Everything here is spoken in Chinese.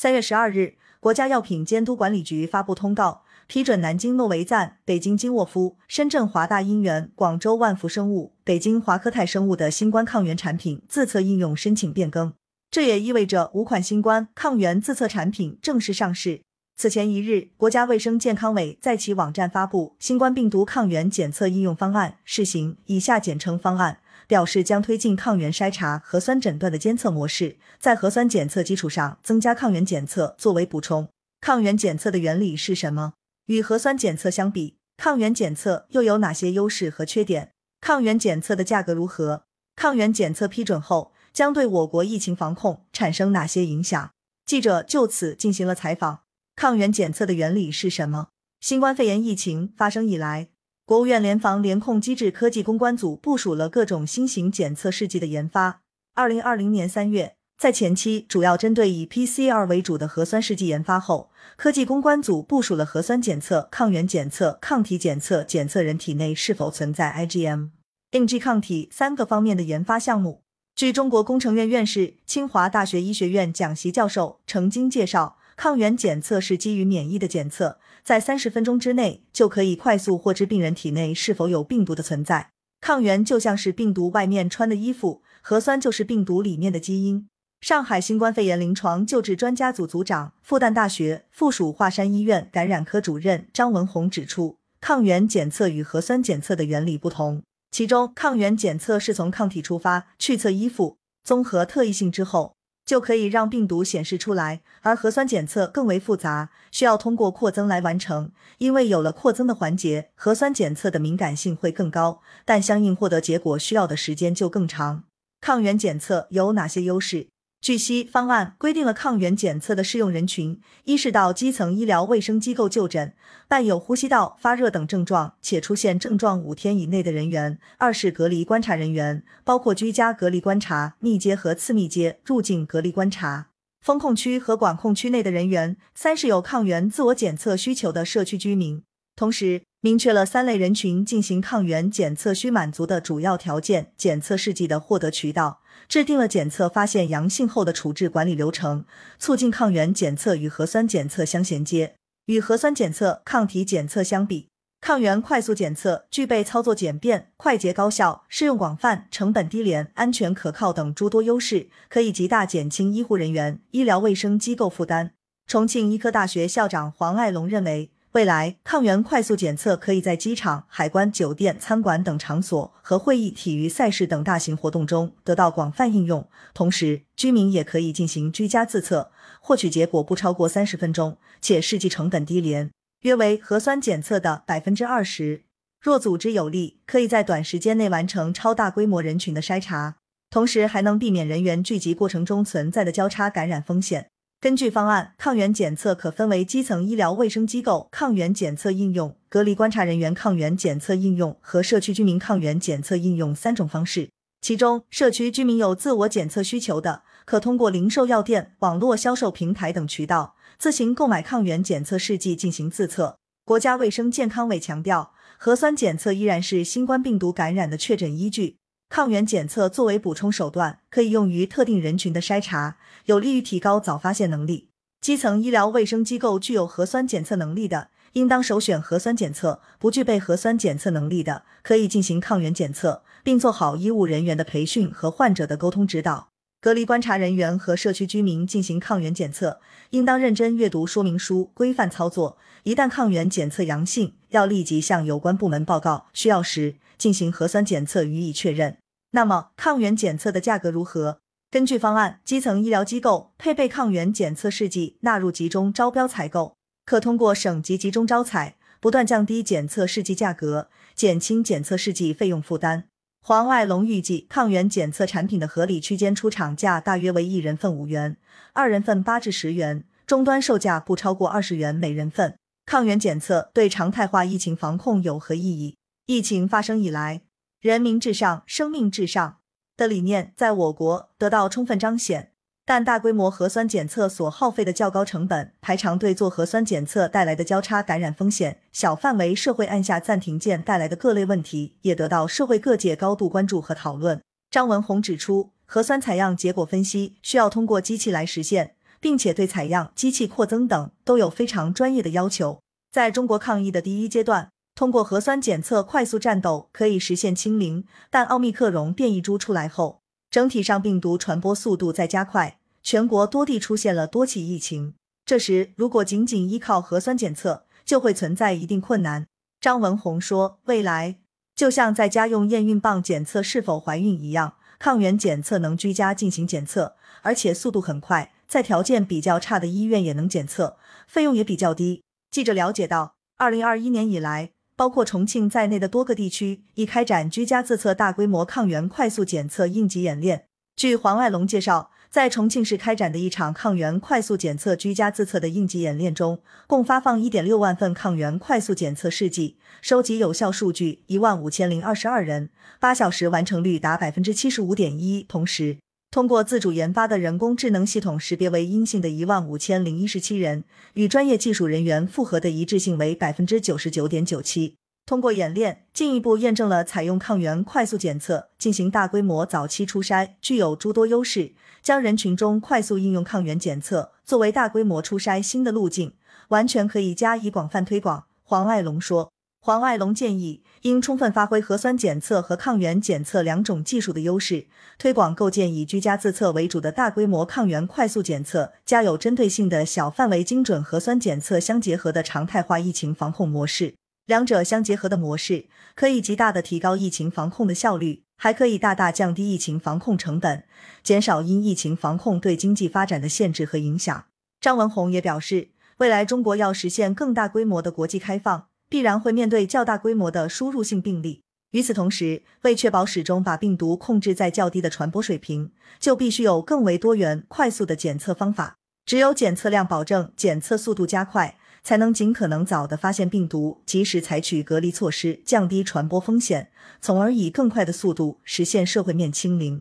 三月十二日，国家药品监督管理局发布通告，批准南京诺维赞、北京金沃夫、深圳华大因源、广州万福生物、北京华科泰生物的新冠抗原产品自测应用申请变更。这也意味着五款新冠抗原自测产品正式上市。此前一日，国家卫生健康委在其网站发布新冠病毒抗原检测应用方案试行（以下简称方案），表示将推进抗原筛查、核酸诊断的监测模式，在核酸检测基础上增加抗原检测作为补充。抗原检测的原理是什么？与核酸检测相比，抗原检测又有哪些优势和缺点？抗原检测的价格如何？抗原检测批准后将对我国疫情防控产生哪些影响？记者就此进行了采访。抗原检测的原理是什么？新冠肺炎疫情发生以来，国务院联防联控机制科技攻关组部署了各种新型检测试剂的研发。二零二零年三月，在前期主要针对以 PCR 为主的核酸试剂研发后，科技攻关组部署了核酸检测、抗原检测、抗体检测、检测人体内是否存在 IgM、应激抗体三个方面的研发项目。据中国工程院院士、清华大学医学院讲席教授程晶介绍。抗原检测是基于免疫的检测，在三十分钟之内就可以快速获知病人体内是否有病毒的存在。抗原就像是病毒外面穿的衣服，核酸就是病毒里面的基因。上海新冠肺炎临床救治专家组组长、复旦大学附属华山医院感染科主任张文宏指出，抗原检测与核酸检测的原理不同，其中抗原检测是从抗体出发去测衣服，综合特异性之后。就可以让病毒显示出来，而核酸检测更为复杂，需要通过扩增来完成。因为有了扩增的环节，核酸检测的敏感性会更高，但相应获得结果需要的时间就更长。抗原检测有哪些优势？据悉，方案规定了抗原检测的适用人群：一是到基层医疗卫生机构就诊，伴有呼吸道发热等症状且出现症状五天以内的人员；二是隔离观察人员，包括居家隔离观察、密接和次密接入境隔离观察、封控区和管控区内的人员；三是有抗原自我检测需求的社区居民。同时，明确了三类人群进行抗原检测需满足的主要条件、检测试剂的获得渠道，制定了检测发现阳性后的处置管理流程，促进抗原检测与核酸检测相衔接。与核酸检测、抗体检测相比，抗原快速检测具备操作简便、快捷高效、适用广泛、成本低廉、安全可靠等诸多优势，可以极大减轻医护人员、医疗卫生机构负担。重庆医科大学校长黄爱龙认为。未来，抗原快速检测可以在机场、海关、酒店、餐馆等场所和会议、体育赛事等大型活动中得到广泛应用。同时，居民也可以进行居家自测，获取结果不超过三十分钟，且试剂成本低廉，约为核酸检测的百分之二十。若组织有力，可以在短时间内完成超大规模人群的筛查，同时还能避免人员聚集过程中存在的交叉感染风险。根据方案，抗原检测可分为基层医疗卫生机构抗原检测应用、隔离观察人员抗原检测应用和社区居民抗原检测应用三种方式。其中，社区居民有自我检测需求的，可通过零售药店、网络销售平台等渠道自行购买抗原检测试剂进行自测。国家卫生健康委强调，核酸检测依然是新冠病毒感染的确诊依据。抗原检测作为补充手段，可以用于特定人群的筛查，有利于提高早发现能力。基层医疗卫生机构具有核酸检测能力的，应当首选核酸检测；不具备核酸检测能力的，可以进行抗原检测，并做好医务人员的培训和患者的沟通指导。隔离观察人员和社区居民进行抗原检测，应当认真阅读说明书，规范操作。一旦抗原检测阳性，要立即向有关部门报告，需要时进行核酸检测予以确认。那么，抗原检测的价格如何？根据方案，基层医疗机构配备抗原检测试剂纳入集中招标采购，可通过省级集中招采，不断降低检测试剂价格，减轻检测试剂费用负担。黄爱龙预计，抗原检测产品的合理区间出厂价大约为一人份五元，二人份八至十元，终端售价不超过二十元每人份。抗原检测对常态化疫情防控有何意义？疫情发生以来。人民至上，生命至上的理念在我国得到充分彰显，但大规模核酸检测所耗费的较高成本、排长队做核酸检测带来的交叉感染风险、小范围社会按下暂停键带来的各类问题，也得到社会各界高度关注和讨论。张文宏指出，核酸采样结果分析需要通过机器来实现，并且对采样、机器扩增等都有非常专业的要求。在中国抗疫的第一阶段，通过核酸检测快速战斗可以实现清零，但奥密克戎变异株出来后，整体上病毒传播速度在加快，全国多地出现了多起疫情。这时，如果仅仅依靠核酸检测，就会存在一定困难。张文宏说：“未来就像在家用验孕棒检测是否怀孕一样，抗原检测能居家进行检测，而且速度很快，在条件比较差的医院也能检测，费用也比较低。”记者了解到，二零二一年以来，包括重庆在内的多个地区已开展居家自测大规模抗原快速检测应急演练。据黄爱龙介绍。在重庆市开展的一场抗原快速检测居家自测的应急演练中，共发放一点六万份抗原快速检测试剂，收集有效数据一万五千零二十二人，八小时完成率达百分之七十五点一。同时，通过自主研发的人工智能系统识别为阴性的一万五千零一十七人，与专业技术人员复核的一致性为百分之九十九点九七。通过演练，进一步验证了采用抗原快速检测进行大规模早期初筛具有诸多优势，将人群中快速应用抗原检测作为大规模初筛新的路径，完全可以加以广泛推广。黄爱龙说，黄爱龙建议应充分发挥核酸检测和抗原检测两种技术的优势，推广构建以居家自测为主的大规模抗原快速检测，加有针对性的小范围精准核酸检测相结合的常态化疫情防控模式。两者相结合的模式，可以极大的提高疫情防控的效率，还可以大大降低疫情防控成本，减少因疫情防控对经济发展的限制和影响。张文宏也表示，未来中国要实现更大规模的国际开放，必然会面对较大规模的输入性病例。与此同时，为确保始终把病毒控制在较低的传播水平，就必须有更为多元、快速的检测方法。只有检测量保证，检测速度加快。才能尽可能早的发现病毒，及时采取隔离措施，降低传播风险，从而以更快的速度实现社会面清零。